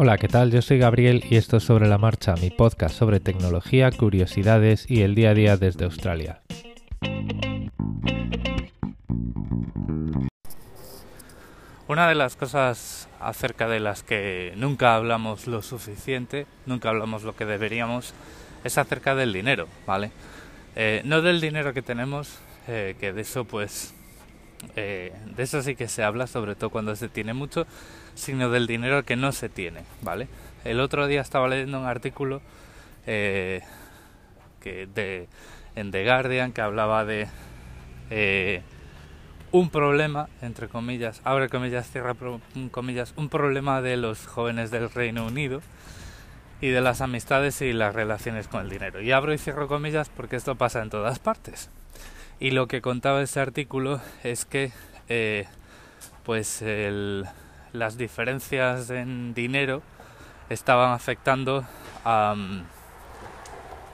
Hola, ¿qué tal? Yo soy Gabriel y esto es Sobre la Marcha, mi podcast sobre tecnología, curiosidades y el día a día desde Australia. Una de las cosas acerca de las que nunca hablamos lo suficiente, nunca hablamos lo que deberíamos, es acerca del dinero, ¿vale? Eh, no del dinero que tenemos, eh, que de eso pues, eh, de eso sí que se habla, sobre todo cuando se tiene mucho, sino del dinero que no se tiene, ¿vale? El otro día estaba leyendo un artículo que de, en The Guardian que hablaba de un problema, entre comillas, abre comillas, cierra comillas, un problema de los jóvenes del Reino Unido y de las amistades y las relaciones con el dinero. Y abro y cierro comillas porque esto pasa en todas partes. Y lo que contaba ese artículo es que eh, pues las diferencias en dinero estaban afectando a,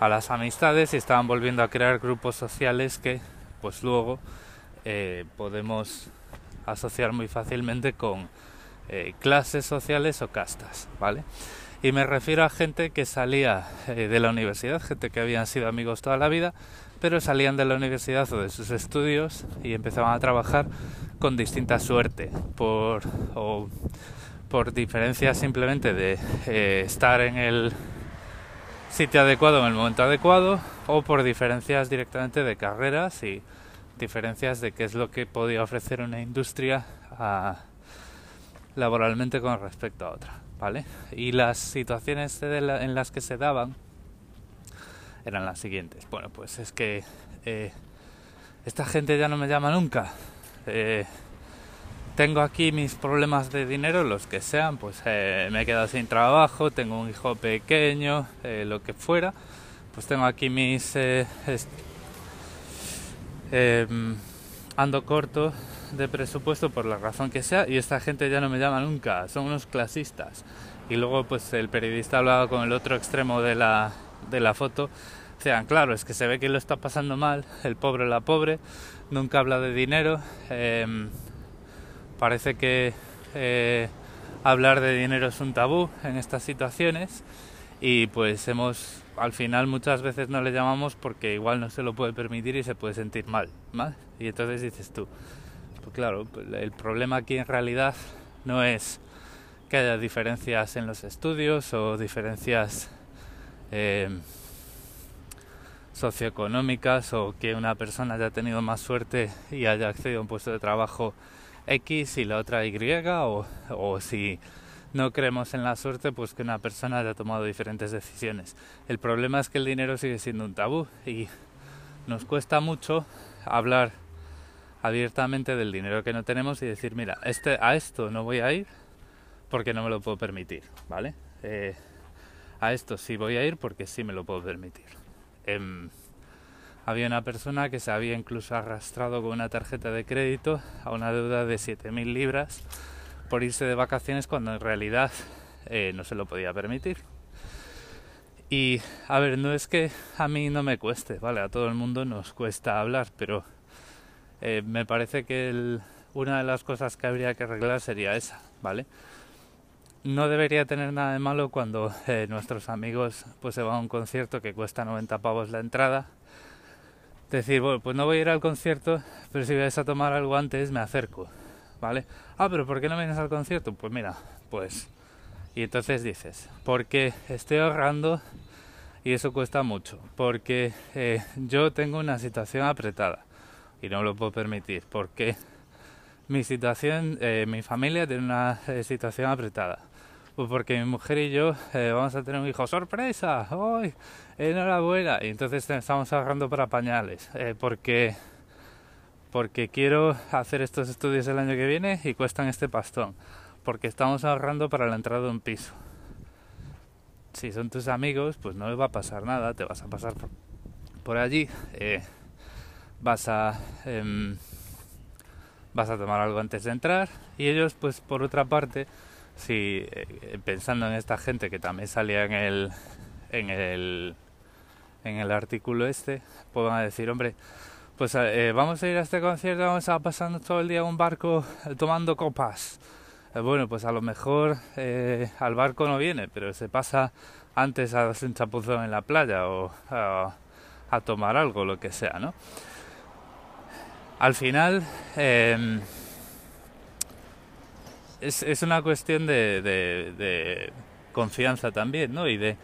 a las amistades y estaban volviendo a crear grupos sociales que pues luego eh, podemos asociar muy fácilmente con eh, clases sociales o castas, ¿vale? Y me refiero a gente que salía eh, de la universidad, gente que habían sido amigos toda la vida, pero salían de la universidad o de sus estudios y empezaban a trabajar con distinta suerte, por, o por diferencias simplemente de estar en el sitio adecuado en el momento adecuado, o por diferencias directamente de carreras y diferencias de qué es lo que podía ofrecer una industria laboralmente con respecto a otra, ¿vale? Y las situaciones en las que se daban eran las siguientes. Bueno, pues es que eh, esta gente ya no me llama nunca. Eh, tengo aquí mis problemas de dinero, los que sean, pues eh, me he quedado sin trabajo, tengo un hijo pequeño, lo que fuera. Pues tengo aquí mis Em, ando corto de presupuesto por la razón que sea y esta gente ya no me llama nunca, son unos clasistas. Y luego pues el periodista hablaba con el otro extremo de la, de la foto. Decían, claro, es que se ve que lo está pasando mal, el pobre la pobre, nunca habla de dinero. Em, parece que eh, hablar de dinero es un tabú en estas situaciones y pues hemos al final muchas veces no le llamamos porque igual no se lo puede permitir y se puede sentir mal, ¿mal? Y entonces dices tú, pues claro, pues el problema aquí en realidad no es que haya diferencias en los estudios o diferencias eh, socioeconómicas o que una persona haya tenido más suerte y haya accedido a un puesto de trabajo X y la otra Y o, o si no creemos en la suerte, pues que una persona haya tomado diferentes decisiones. El problema es que el dinero sigue siendo un tabú y nos cuesta mucho hablar abiertamente del dinero que no tenemos y decir, mira, este, a esto no voy a ir porque no me lo puedo permitir, ¿vale? Eh, a esto sí voy a ir porque sí me lo puedo permitir. Em, había una persona que se había incluso arrastrado con una tarjeta de crédito a una deuda de 7.000 libras por irse de vacaciones cuando en realidad eh, no se lo podía permitir. Y a ver, no es que a mí no me cueste, ¿vale? A todo el mundo nos cuesta hablar, pero eh, me parece que una de las cosas que habría que arreglar sería esa, ¿vale? No debería tener nada de malo cuando eh, nuestros amigos pues se van a un concierto que cuesta 90 pavos la entrada. Decir, bueno, pues no voy a ir al concierto, pero si vais a tomar algo antes me acerco. ¿vale? Ah, pero ¿por qué no vienes al concierto? Pues mira, pues... Y entonces dices, porque estoy ahorrando y eso cuesta mucho, porque eh, yo tengo una situación apretada y no lo puedo permitir, porque mi situación, eh, mi familia tiene una situación apretada. Pues porque mi mujer y yo vamos a tener un hijo. Sorpresa, hoy, enhorabuena, y entonces estamos ahorrando para pañales, porque porque quiero hacer estos estudios el año que viene y cuestan este pastón, porque estamos ahorrando para la entrada de un piso. Si son tus amigos, pues no les va a pasar nada, te vas a pasar por, allí, eh, vas a em, vas a tomar algo antes de entrar. Y ellos, pues por otra parte, si eh, pensando en esta gente que también salía en el en el en el artículo este, puedan decir, hombre, pues eh, vamos a ir a este concierto, vamos a pasando todo el día en un barco eh, tomando copas. bueno, pues a lo mejor al barco no viene, pero se pasa antes a hacer un chapuzón en la playa o a, tomar algo, lo que sea, ¿no? Al final em, es, una cuestión de, de confianza también, ¿no? Y de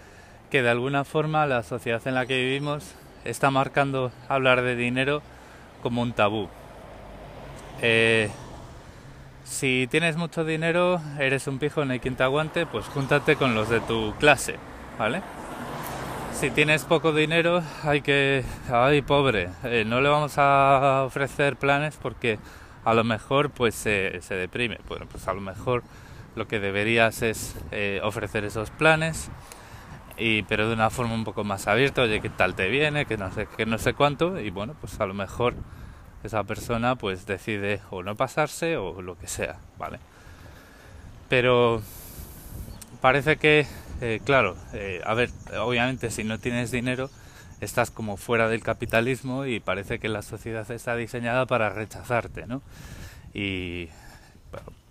que de alguna forma la sociedad en la que vivimos está marcando hablar de dinero como un tabú. Eh, si tienes mucho dinero, eres un pijo, hay quien te aguante, pues júntate con los de tu clase, ¿vale? Si tienes poco dinero, hay que... ¡Ay, pobre! Eh, no le vamos a ofrecer planes porque a lo mejor pues se, deprime. Bueno, pues a lo mejor lo que deberías es eh, ofrecer esos planes y pero de una forma un poco más abierta, oye, ¿qué tal te viene? Que no sé, que no sé cuánto, y bueno, pues a lo mejor esa persona pues decide o no pasarse o lo que sea, ¿vale? Pero parece que, eh, claro, eh, a ver, obviamente si no tienes dinero estás como fuera del capitalismo y parece que la sociedad está diseñada para rechazarte, ¿no? Y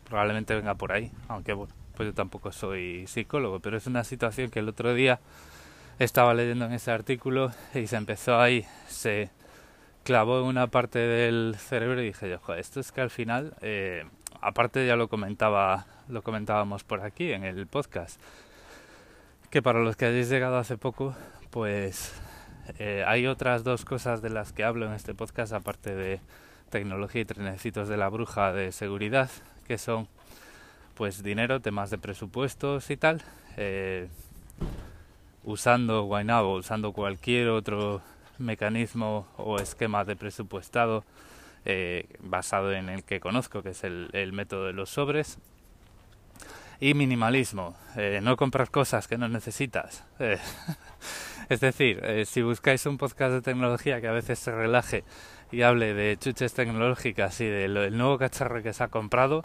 probablemente venga por ahí, aunque bueno, pues yo tampoco soy psicólogo, pero es una situación que el otro día estaba leyendo en ese artículo y se empezó ahí, se clavó en una parte del cerebro y dije yo, esto es que al final, eh, aparte ya lo comentaba, lo comentábamos por aquí en el podcast, que para los que hayáis llegado hace poco, pues eh, hay otras dos cosas de las que hablo en este podcast, aparte de tecnología y trenecitos de la bruja de seguridad, que son pues dinero, temas de presupuestos y tal, eh, usando Now, usando cualquier otro mecanismo o esquema de presupuestado eh, basado en el que conozco, que es el, método de los sobres. Y minimalismo, eh, no comprar cosas que no necesitas. es decir, si buscáis un podcast de tecnología que a veces se relaje y hable de chuches tecnológicas y del nuevo cacharro que se ha comprado,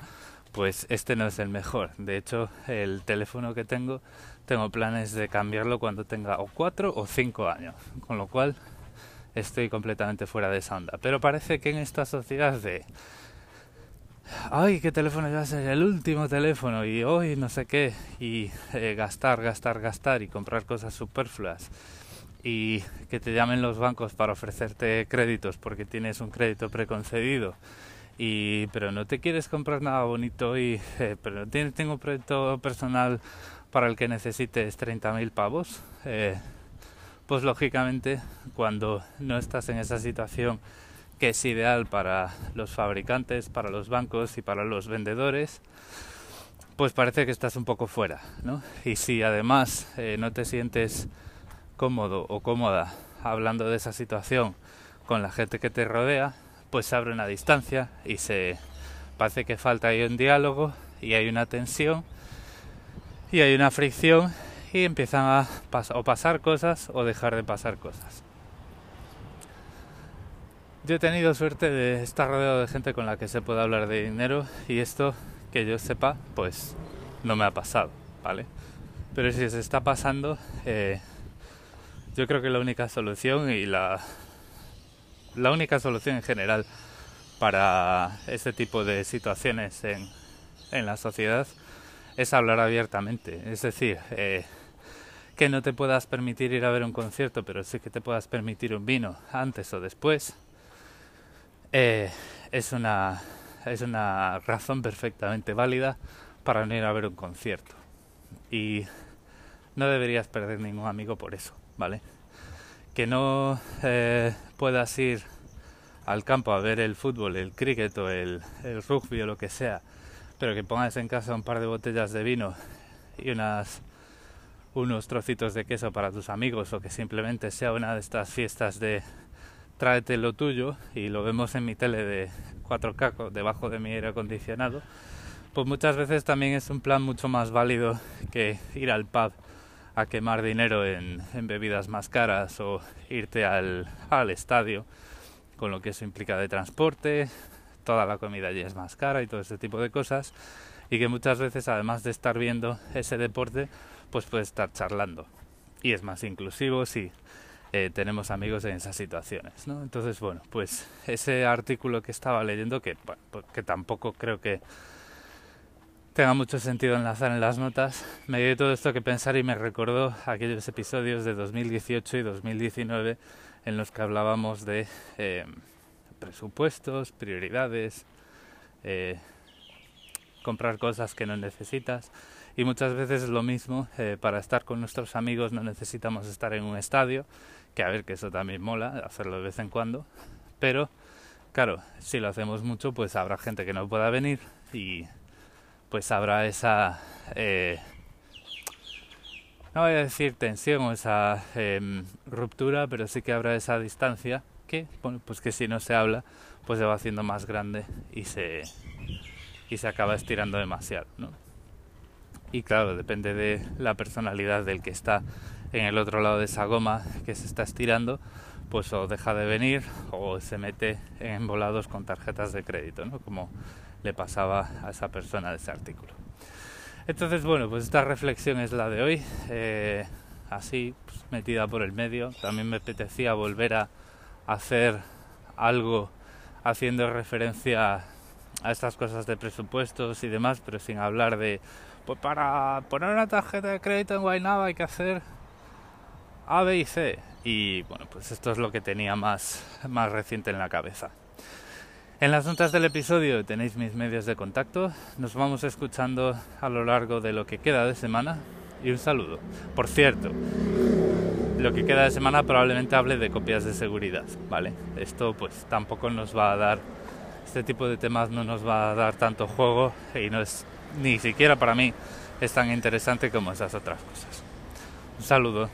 pues este no es el mejor. De hecho, el teléfono que tengo, tengo planes de cambiarlo cuando tenga o cuatro o cinco años, con lo cual estoy completamente fuera de esa. Pero parece que en esta sociedad de ay, qué teléfono va a ser el último teléfono y hoy no sé qué y eh, gastar, gastar, gastar y comprar cosas superfluas y que te llamen los bancos para ofrecerte créditos porque tienes un crédito preconcedido y pero no te quieres comprar nada bonito y eh, pero tengo un proyecto personal para el que necesites 30.000 pavos eh, pues lógicamente cuando no estás en esa situación que es ideal para los fabricantes para los bancos y para los vendedores pues parece que estás un poco fuera ¿no? y si además eh, no te sientes cómodo o cómoda hablando de esa situación con la gente que te rodea pues se abre una distancia y se parece que falta ahí un diálogo y hay una tensión y hay una fricción y empiezan a o pasar cosas o dejar de pasar cosas. Yo he tenido suerte de estar rodeado de gente con la que se puede hablar de dinero y esto que yo sepa pues no me ha pasado, ¿vale? Pero si se está pasando, eh, yo creo que la única solución y la la única solución en general para este tipo de situaciones en, en la sociedad es hablar abiertamente. Es decir, eh, que no te puedas permitir ir a ver un concierto, pero sí que te puedas permitir un vino antes o después, eh, es, una, es una razón perfectamente válida para no ir a ver un concierto. Y no deberías perder ningún amigo por eso, ¿vale? que no eh, puedas ir al campo a ver el fútbol, el cricket o el, rugby o lo que sea, pero que pongas en casa un par de botellas de vino y unas unos trocitos de queso para tus amigos o que simplemente sea una de estas fiestas de tráete lo tuyo y lo vemos en mi tele de 4K debajo de mi aire acondicionado, pues muchas veces también es un plan mucho más válido que ir al pub a quemar dinero en, bebidas más caras o irte al, al estadio, con lo que eso implica de transporte, toda la comida allí es más cara y todo ese tipo de cosas, y que muchas veces además de estar viendo ese deporte, pues puedes estar charlando. Y es más inclusivo si eh, tenemos amigos en esas situaciones, ¿no? Entonces, bueno, pues ese artículo que estaba leyendo, que, pues que tampoco creo que tenga mucho sentido enlazar en las notas, me dio todo esto que pensar y me recordó aquellos episodios de 2018 y 2019 en los que hablábamos de eh, presupuestos, prioridades, eh, comprar cosas que no necesitas y muchas veces es lo mismo, para estar con nuestros amigos no necesitamos estar en un estadio, que a ver que eso también mola, hacerlo de vez en cuando, pero claro, si lo hacemos mucho pues habrá gente que no pueda venir y pues habrá esa, eh, no voy a decir tensión o esa em, ruptura, pero sí que habrá esa distancia que, pues que si no se habla, pues se va haciendo más grande y se, y se acaba estirando demasiado, ¿no? Y claro, depende de la personalidad del que está en el otro lado de esa goma que se está estirando, pues o deja de venir o se mete en embolados con tarjetas de crédito, ¿no? Como le pasaba a esa persona de ese artículo. Entonces, bueno, pues esta reflexión es la de hoy, eh, así pues, metida por el medio. También me apetecía volver a hacer algo haciendo referencia a estas cosas de presupuestos y demás, pero sin hablar de, pues para poner una tarjeta de crédito en Guaynaba hay que hacer A, B y C. Y bueno, pues esto es lo que tenía más, más reciente en la cabeza. En las notas del episodio tenéis mis medios de contacto. Nos vamos escuchando a lo largo de lo que queda de semana y un saludo. Por cierto, lo que queda de semana probablemente hable de copias de seguridad, ¿vale? Esto pues tampoco nos va a dar este tipo de temas no nos va a dar tanto juego y no es ni siquiera para mí es tan interesante como esas otras cosas. Un saludo.